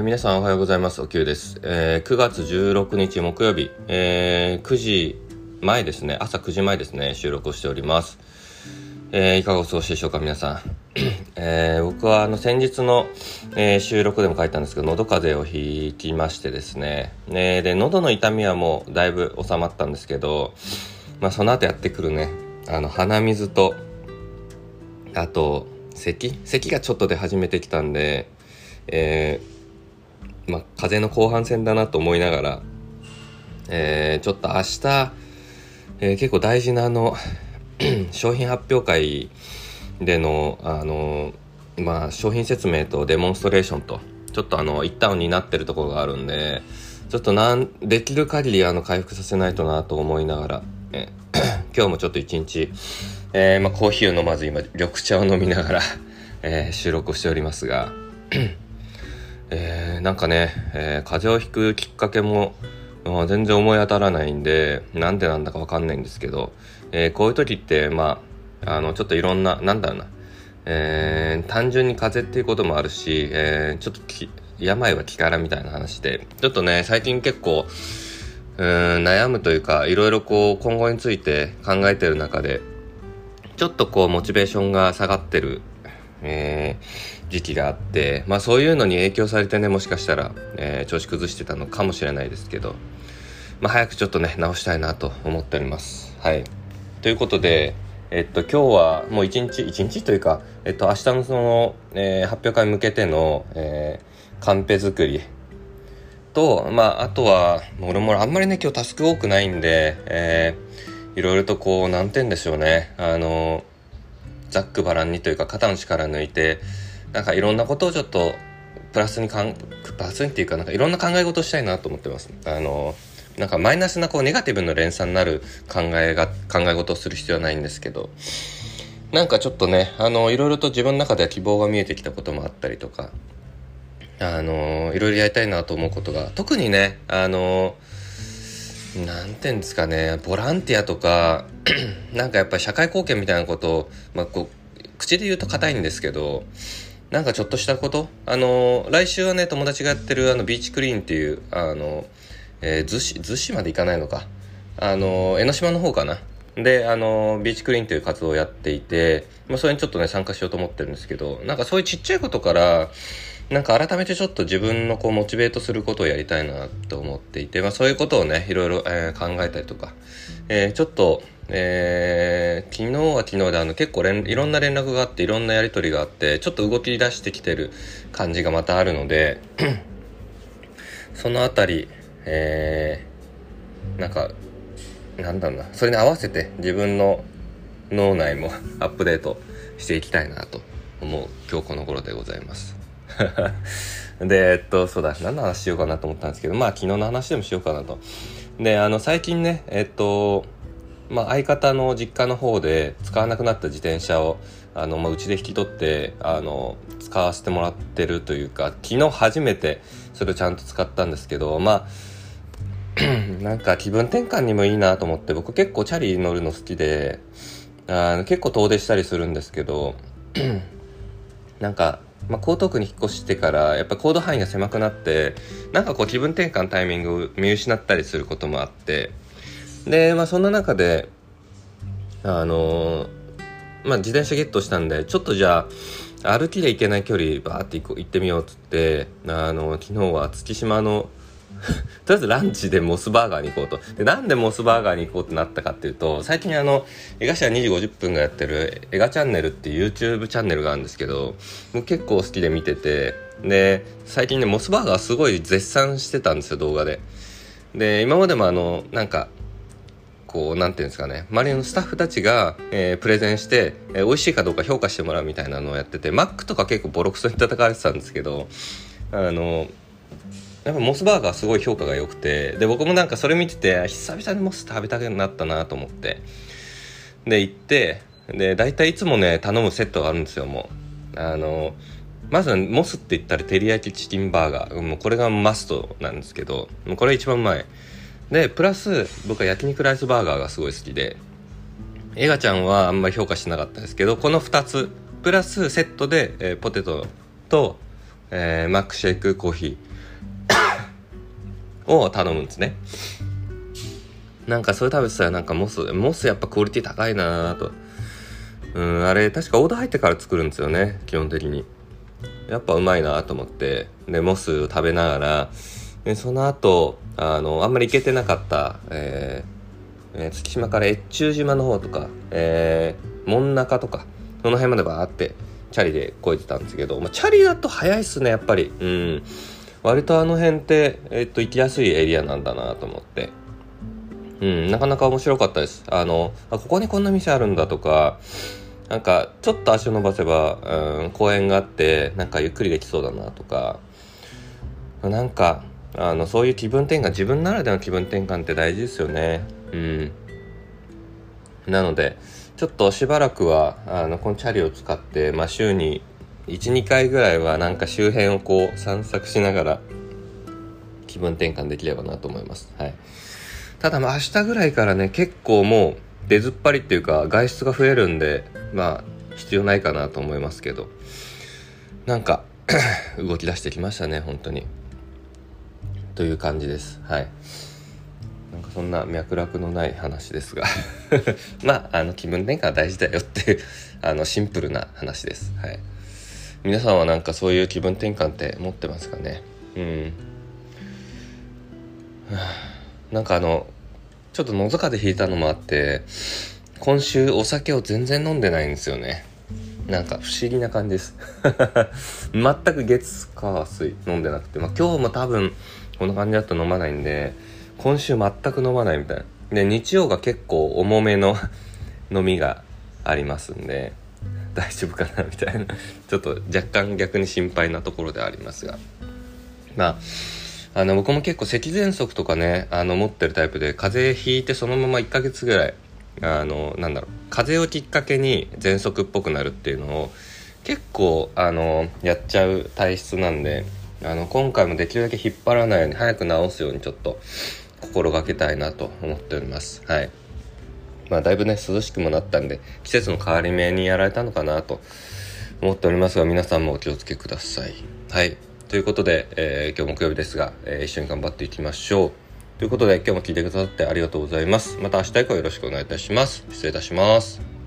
ー、皆さんおはようございます。おきゅうです。えー、9月16日木曜日、えー、9時前ですね、朝9時前ですね、収録をしております。えー、いかがお過ごしでしょうか、皆さん。えー、僕はあの先日の、えー、収録でも書いたんですけど、喉風邪をひきましてですね、ねで、喉の痛みはもうだいぶ収まったんですけど、まあその後やってくるね、あの鼻水と、あと、咳？咳がちょっと出始めてきたんで、えー、まあ、風の後半戦だなと思いながら、えー、ちょっと明日、えー、結構大事なあの 商品発表会での、あのまあ、商品説明とデモンストレーションと、ちょっとあの、一旦になってるところがあるんで、ちょっとなん、できる限りあの、回復させないとなと思いながら、え 今日もちょっと一日、えー、まあ、コーヒーを飲まず今、緑茶を飲みながらえー、収録をしておりますが、えー、なんかね、えー、風邪をひくきっかけも、まあ、全然思い当たらないんで、なんでなんだかわかんないんですけど、えー、こういう時って、まあ、あの、ちょっといろんな、なんだろうな、え、単純に風邪っていうこともあるし、え、ちょっとき、病は気からみたいな話で、ちょっとね、最近結構、うん、悩むというか、いろいろこう、今後について考えてる中で、ちょっとこう、モチベーションが下がってるえー、時期があって、まあそういうのに影響されてね、もしかしたら、えー、調子崩してたのかもしれないですけど、まあ早くちょっとね、直したいなと思っております。はい。ということで、えっと、今日はもう一日、一日というか、えっと、明日のその、えー、発表会向けての、え、カンペ作りと、まあ、あとは、俺もろあんまりね、今日タスク多くないんで、えー、いろいろとこう、なんて言うんでしょうね。あの、ざっくばらんにというか肩の力抜いてなんかいろんなことをちょっとプラスにかんプラスにっていうかなんかいろんな考え事をしたいなと思ってます。あのなんかマイナスなこうネガティブの連鎖になる考えが考え事をする必要はないんですけどなんかちょっとねあのいろいろと自分の中では希望が見えてきたこともあったりとかあのいろいろやりたいなと思うことが特にねあのなんていうんですかね、ボランティアとか、なんかやっぱり社会貢献みたいなことを、まあ、こう、口で言うと硬いんですけど、なんかちょっとしたことあの、来週はね、友達がやってるあの、ビーチクリーンっていう、あの、えー、逗子、逗子まで行かないのか。あの、江ノ島の方かな。で、あの、ビーチクリーンという活動をやっていて、まあ、それにちょっとね、参加しようと思ってるんですけど、なんかそういうちっちゃいことから、なんか改めてちょっと自分のこうモチベートすることをやりたいなと思っていて、まあそういうことをね、いろいろ、えー、考えたりとか、えー、ちょっと、えー、昨日は昨日であの結構連いろんな連絡があっていろんなやりとりがあってちょっと動き出してきてる感じがまたあるので そのあたり、えー、なんかなんだろうなそれに合わせて自分の脳内もアップデートしていきたいなと思う今日この頃でございます。で、えっと、そうだ、何の話しようかなと思ったんですけど、まあ、昨日の話でもしようかなと。で、あの、最近ね、えっと、まあ、相方の実家の方で使わなくなった自転車を、あの、まあ、うちで引き取って、あの、使わせてもらってるというか、昨日初めてそれをちゃんと使ったんですけど、まあ、なんか気分転換にもいいなと思って、僕結構チャリ乗るの好きで、あの結構遠出したりするんですけど、なんかまあ、江東区に引っ越してからやっぱ行動範囲が狭くなってなんかこう気分転換タイミングを見失ったりすることもあってでまあそんな中であの、まあ自転車ゲットしたんでちょっとじゃあ歩きで行けない距離バーって行ってみようっつってあの昨日は月島の とりあえずランチでモスバーガーに行こうと。で、なんでモスバーガーに行こうってなったかっていうと、最近あの、江頭2時50分がやってる映画チャンネルっていう YouTube チャンネルがあるんですけど、僕結構好きで見てて、で、最近ね、モスバーガーすごい絶賛してたんですよ、動画で。で、今までもあの、なんか、こう、なんていうんですかね、周りのスタッフたちが、えー、プレゼンして、えー、美味しいかどうか評価してもらうみたいなのをやってて、マックとか結構ボロクソに叩かれてたんですけど、あの、やっぱモスバーガーすごい評価が良くてで僕もなんかそれ見てて久々にモス食べたくなったなと思って。で行ってで大体いつもね頼むセットがあるんですよもう。あのまずモスって言ったら照り焼きチキンバーガー。もうこれがマストなんですけどもうこれ一番うまいでプラス僕は焼肉ライスバーガーがすごい好きで。エガちゃんはあんまり評価しなかったですけどこの2つプラスセットで、えー、ポテトと、えー、マックシェイクコーヒー。を頼むんですね。なんかそれ食べてたらなんかモス、モスやっぱクオリティ高いなぁと。うん、あれ確かオーダー入ってから作るんですよね、基本的に。やっぱうまいなと思って、で、モス食べながら、でその後、あの、あんまり行けてなかった、えー、えー、月島から越中島の方とか、えー、門中とか、その辺までバーって、チャリで越えてたんですけど、まあ、チャリだと早いっすね、やっぱり。うん。割とあの辺って、えっと、行きやすいエリアなんだなと思って。うん、なかなか面白かったです。あの、あここにこんな店あるんだとか、なんか、ちょっと足を伸ばせば、うん、公園があって、なんかゆっくりできそうだなとか、なんか、あの、そういう気分転換、自分ならではの気分転換って大事ですよね。うん。なので、ちょっとしばらくは、あの、このチャリを使って、まあ、週に1、2回ぐらいはなんか周辺をこう散策しながら気分転換できればなと思います。はい。ただまあ明日ぐらいからね、結構もう出ずっぱりっていうか外出が増えるんで、まあ必要ないかなと思いますけど、なんか 動き出してきましたね、本当に。という感じです。はい。なんかそんな脈絡のない話ですが まあ、あの気分転換は大事だよっていうあのシンプルな話です。はい。皆さんはなんかそういう気分転換って持ってますかね？うん。なんかあのちょっと喉風邪ひいたのもあって今週お酒を全然飲んでないんですよね。なんか不思議な感じです。全く月火水飲んでなくて。まあ今日も多分こんな感じだと飲まないんで今週全く飲まないみたいな。で日曜が結構重めの 飲みがありますんで。大丈夫かなみたいな。ちょっと若干逆に心配なところではありますが。まああの僕も結構咳喘息とかねあの持ってるタイプで風邪ひいてそのまま1ヶ月ぐらいあのなんだろう風邪をきっかけに喘息っぽくなるっていうのを結構あのやっちゃう体質なんであの今回もできるだけ引っ張らないように早く治すようにちょっと心がけたいなと思っております。はい。まあだいぶね涼しくもなったんで季節の変わり目にやられたのかなと思っておりますが皆さんもお気をつけください。はい。ということで、えー、今日木曜日ですが、えー、一緒に頑張っていきましょう。ということで今日も聞いてくださってありがとうございます。また明日以降よろしくお願いいたします。失礼いたします。